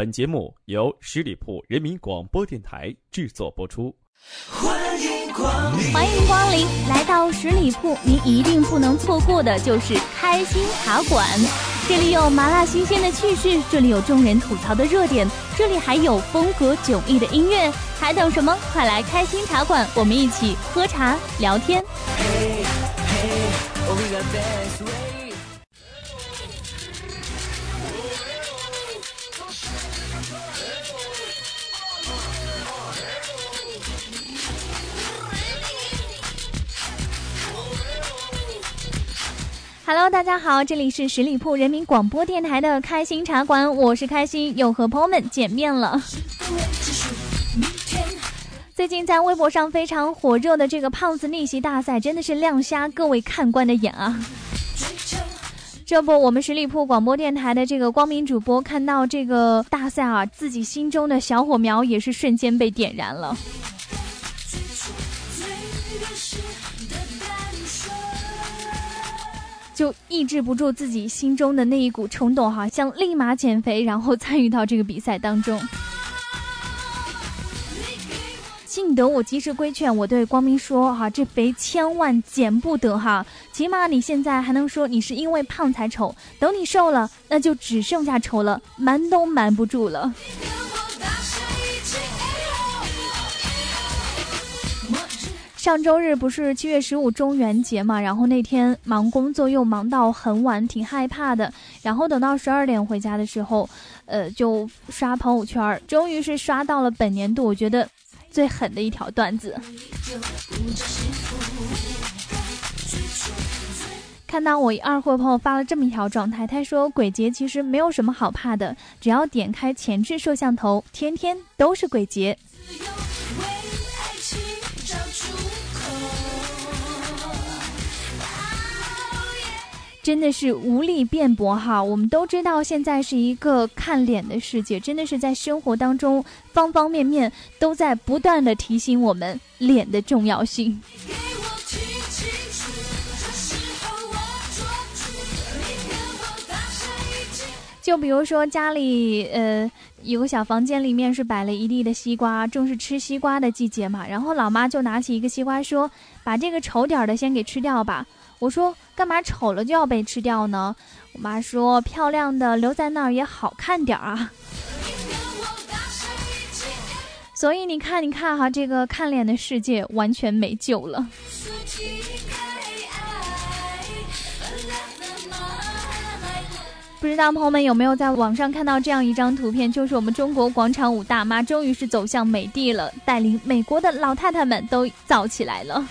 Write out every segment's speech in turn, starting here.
本节目由十里铺人民广播电台制作播出。欢迎光临，欢迎光临来到十里铺，您一定不能错过的就是开心茶馆。这里有麻辣新鲜的趣事，这里有众人吐槽的热点，这里还有风格迥异的音乐。还等什么？快来开心茶馆，我们一起喝茶聊天。Hello，大家好，这里是十里铺人民广播电台的开心茶馆，我是开心，又和朋友们见面了。最近在微博上非常火热的这个胖子逆袭大赛，真的是亮瞎各位看官的眼啊！这不，我们十里铺广播电台的这个光明主播看到这个大赛啊，自己心中的小火苗也是瞬间被点燃了。就抑制不住自己心中的那一股冲动，哈，想立马减肥，然后参与到这个比赛当中。幸得我及时规劝，我对光明说，哈，这肥千万减不得，哈，起码你现在还能说你是因为胖才丑，等你瘦了，那就只剩下丑了，瞒都瞒不住了。上周日不是七月十五中元节嘛，然后那天忙工作又忙到很晚，挺害怕的。然后等到十二点回家的时候，呃，就刷朋友圈，终于是刷到了本年度我觉得最狠的一条段子。看到我一二货朋友发了这么一条状态，他说：“鬼节其实没有什么好怕的，只要点开前置摄像头，天天都是鬼节。”真的是无力辩驳哈，我们都知道现在是一个看脸的世界，真的是在生活当中方方面面都在不断的提醒我们脸的重要性。就比如说家里呃有个小房间里面是摆了一地的西瓜，正是吃西瓜的季节嘛，然后老妈就拿起一个西瓜说：“把这个丑点的先给吃掉吧。”我说干嘛丑了就要被吃掉呢？我妈说漂亮的留在那儿也好看点儿啊。所以你看，你看哈，这个看脸的世界完全没救了。不知道朋友们有没有在网上看到这样一张图片？就是我们中国广场舞大妈终于是走向美帝了，带领美国的老太太们都燥起来了。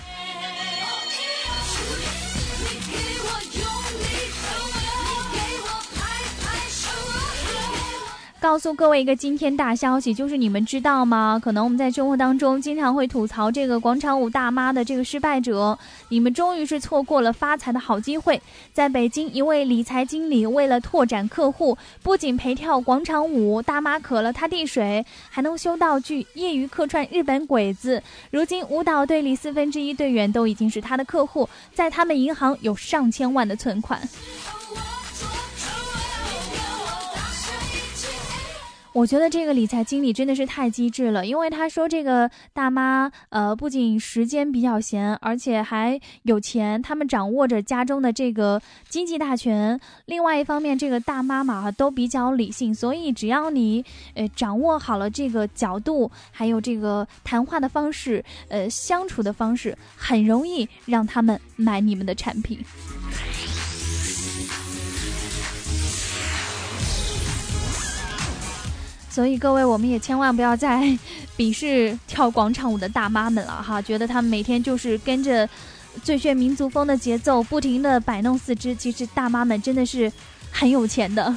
告诉各位一个惊天大消息，就是你们知道吗？可能我们在生活当中经常会吐槽这个广场舞大妈的这个失败者，你们终于是错过了发财的好机会。在北京，一位理财经理为了拓展客户，不仅陪跳广场舞，大妈渴了他递水，还能修道具，业余客串日本鬼子。如今，舞蹈队里四分之一队员都已经是他的客户，在他们银行有上千万的存款。我觉得这个理财经理真的是太机智了，因为他说这个大妈，呃，不仅时间比较闲，而且还有钱，他们掌握着家中的这个经济大权。另外一方面，这个大妈嘛都比较理性，所以只要你呃掌握好了这个角度，还有这个谈话的方式，呃，相处的方式，很容易让他们买你们的产品。所以各位，我们也千万不要再 鄙视跳广场舞的大妈们了哈！觉得他们每天就是跟着最炫民族风的节奏，不停的摆弄四肢。其实大妈们真的是很有钱的。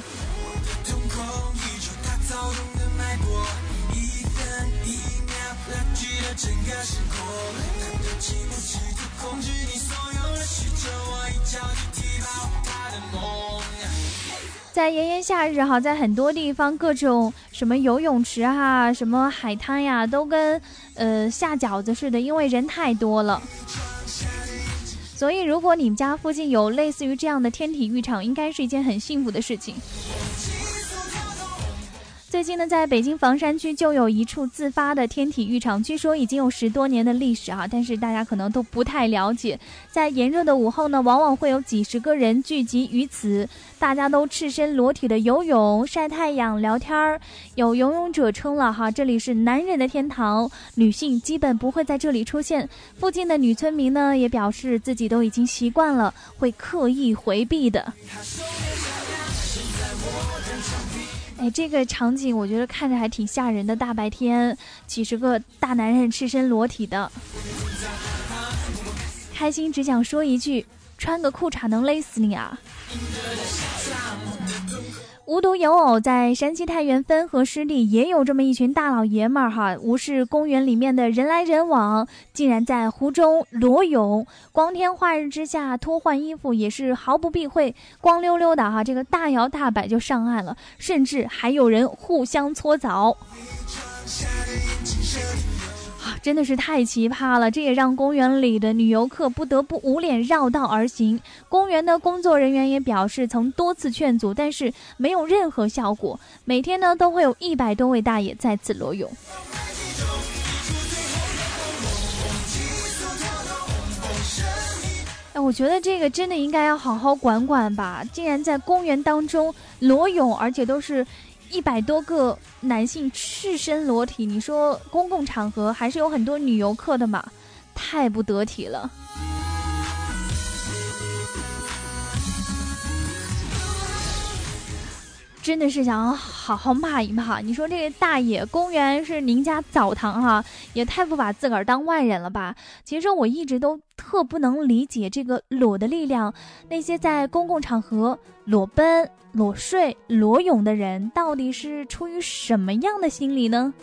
在炎炎夏日哈，在很多地方各种什么游泳池啊、什么海滩呀，都跟呃下饺子似的，因为人太多了。所以，如果你们家附近有类似于这样的天体浴场，应该是一件很幸福的事情。最近呢，在北京房山区就有一处自发的天体浴场，据说已经有十多年的历史啊，但是大家可能都不太了解。在炎热的午后呢，往往会有几十个人聚集于此，大家都赤身裸体的游泳、晒太阳、聊天儿。有游泳者称了哈，这里是男人的天堂，女性基本不会在这里出现。附近的女村民呢，也表示自己都已经习惯了，会刻意回避的。哎，这个场景我觉得看着还挺吓人的。大白天，几十个大男人赤身裸体的，开心只想说一句：穿个裤衩能勒死你啊！无独有偶，在山西太原汾河湿地也有这么一群大老爷们儿哈，无视公园里面的人来人往，竟然在湖中裸泳。光天化日之下脱换衣服也是毫不避讳，光溜溜的哈，这个大摇大摆就上岸了，甚至还有人互相搓澡。真的是太奇葩了，这也让公园里的女游客不得不捂脸绕道而行。公园的工作人员也表示，曾多次劝阻，但是没有任何效果。每天呢，都会有一百多位大爷在此裸泳。哎，我觉得这个真的应该要好好管管吧！竟然在公园当中裸泳，而且都是。一百多个男性赤身裸体，你说公共场合还是有很多女游客的嘛？太不得体了。真的是想好好骂一骂。你说这个大爷，公园是您家澡堂哈，也太不把自个儿当外人了吧？其实我一直都特不能理解这个裸的力量，那些在公共场合裸奔、裸睡、裸泳的人，到底是出于什么样的心理呢？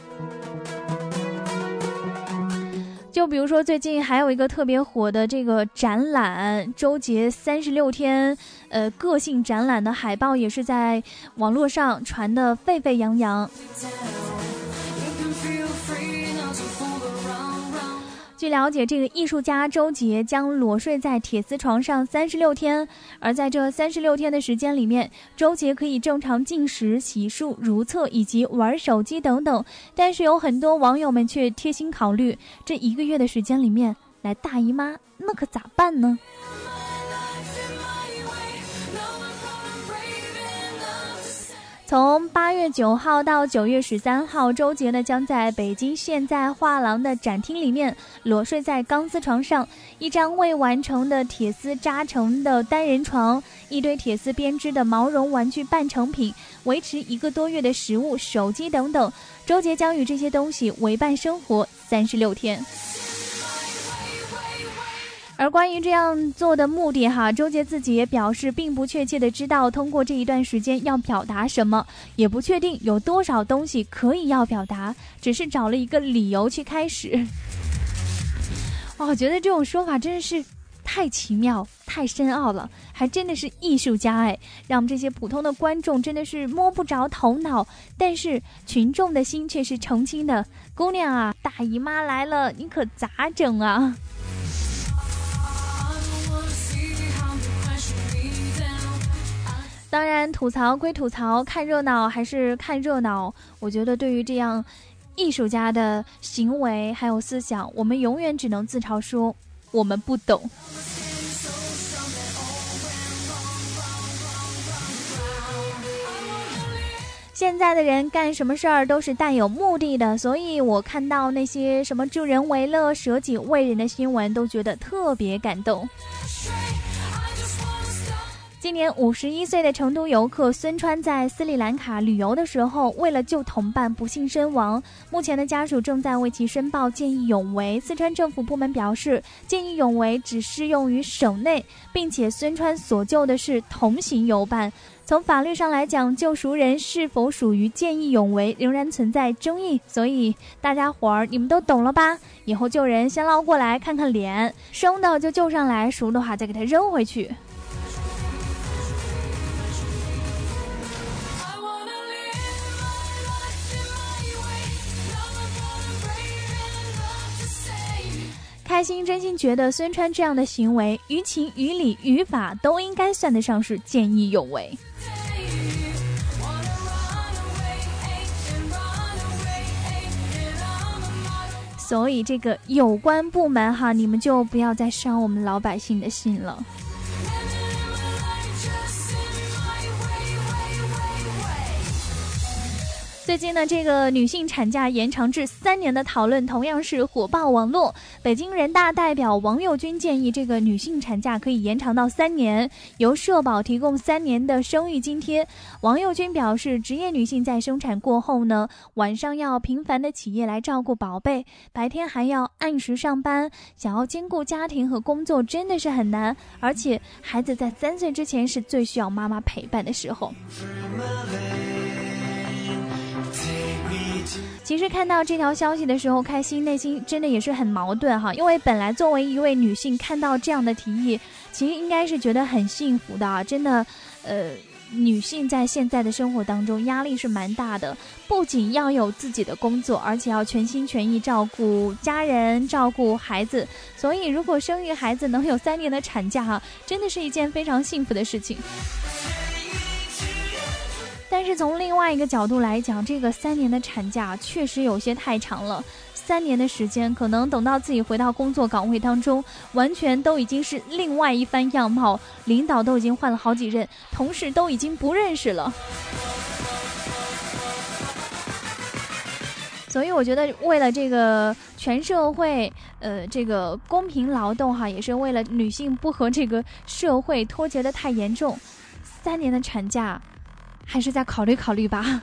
就比如说，最近还有一个特别火的这个展览——周杰三十六天，呃，个性展览的海报也是在网络上传的沸沸扬扬。据了解，这个艺术家周杰将裸睡在铁丝床上三十六天，而在这三十六天的时间里面，周杰可以正常进食、洗漱、如厕以及玩手机等等。但是有很多网友们却贴心考虑，这一个月的时间里面来大姨妈，那可咋办呢？从八月九号到九月十三号，周杰呢将在北京现代画廊的展厅里面裸睡在钢丝床上，一张未完成的铁丝扎成的单人床，一堆铁丝编织的毛绒玩具半成品，维持一个多月的食物、手机等等，周杰将与这些东西为伴生活三十六天。而关于这样做的目的，哈，周杰自己也表示并不确切的知道通过这一段时间要表达什么，也不确定有多少东西可以要表达，只是找了一个理由去开始。哦，我觉得这种说法真的是太奇妙、太深奥了，还真的是艺术家哎，让我们这些普通的观众真的是摸不着头脑，但是群众的心却是澄清的。姑娘啊，大姨妈来了，你可咋整啊？当然，吐槽归吐槽，看热闹还是看热闹。我觉得，对于这样艺术家的行为还有思想，我们永远只能自嘲说我们不懂。现在的人干什么事儿都是带有目的的，所以我看到那些什么助人为乐、舍己为人的新闻，都觉得特别感动。今年五十一岁的成都游客孙川在斯里兰卡旅游的时候，为了救同伴不幸身亡。目前的家属正在为其申报见义勇为。四川政府部门表示，见义勇为只适用于省内，并且孙川所救的是同行游伴。从法律上来讲，救赎人是否属于见义勇为仍然存在争议。所以大家伙儿，你们都懂了吧？以后救人先捞过来看看脸，生的就救上来，熟的话再给他扔回去。开心真心觉得孙川这样的行为于情于理于法都应该算得上是见义勇为。所以这个有关部门哈你们就不要再伤我们老百姓的心了。最近呢，这个女性产假延长至三年的讨论同样是火爆网络。北京人大代表王佑军建议，这个女性产假可以延长到三年，由社保提供三年的生育津贴。王佑军表示，职业女性在生产过后呢，晚上要频繁的起夜来照顾宝贝，白天还要按时上班，想要兼顾家庭和工作真的是很难。而且，孩子在三岁之前是最需要妈妈陪伴的时候。其实看到这条消息的时候，开心内心真的也是很矛盾哈。因为本来作为一位女性，看到这样的提议，其实应该是觉得很幸福的啊。真的，呃，女性在现在的生活当中压力是蛮大的，不仅要有自己的工作，而且要全心全意照顾家人、照顾孩子。所以，如果生育孩子能有三年的产假哈，真的是一件非常幸福的事情。但是从另外一个角度来讲，这个三年的产假确实有些太长了。三年的时间，可能等到自己回到工作岗位当中，完全都已经是另外一番样貌，领导都已经换了好几任，同事都已经不认识了。所以我觉得，为了这个全社会，呃，这个公平劳动哈，也是为了女性不和这个社会脱节的太严重，三年的产假。还是再考虑考虑吧。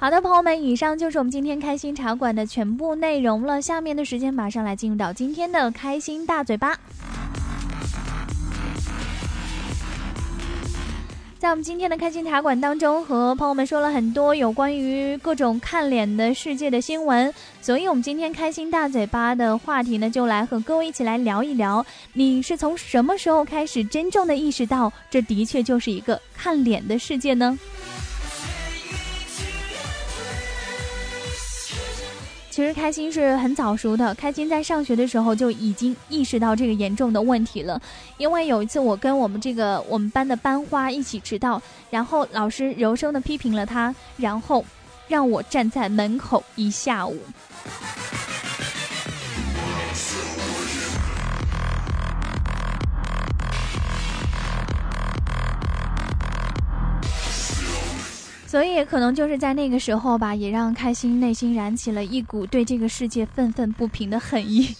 好的，朋友们，以上就是我们今天开心茶馆的全部内容了。下面的时间马上来进入到今天的开心大嘴巴。在我们今天的开心茶馆当中，和朋友们说了很多有关于各种看脸的世界的新闻，所以我们今天开心大嘴巴的话题呢，就来和各位一起来聊一聊，你是从什么时候开始真正的意识到，这的确就是一个看脸的世界呢？其实开心是很早熟的，开心在上学的时候就已经意识到这个严重的问题了。因为有一次我跟我们这个我们班的班花一起迟到，然后老师柔声的批评了他，然后让我站在门口一下午。所以，可能就是在那个时候吧，也让开心内心燃起了一股对这个世界愤愤不平的恨意。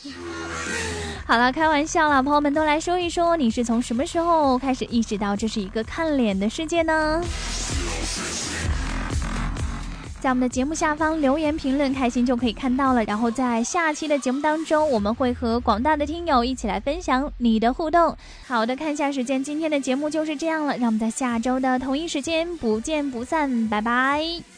好了，开玩笑了，朋友们都来说一说，你是从什么时候开始意识到这是一个看脸的世界呢？在我们的节目下方留言评论，开心就可以看到了。然后在下期的节目当中，我们会和广大的听友一起来分享你的互动。好的，看一下时间，今天的节目就是这样了，让我们在下周的同一时间不见不散，拜拜。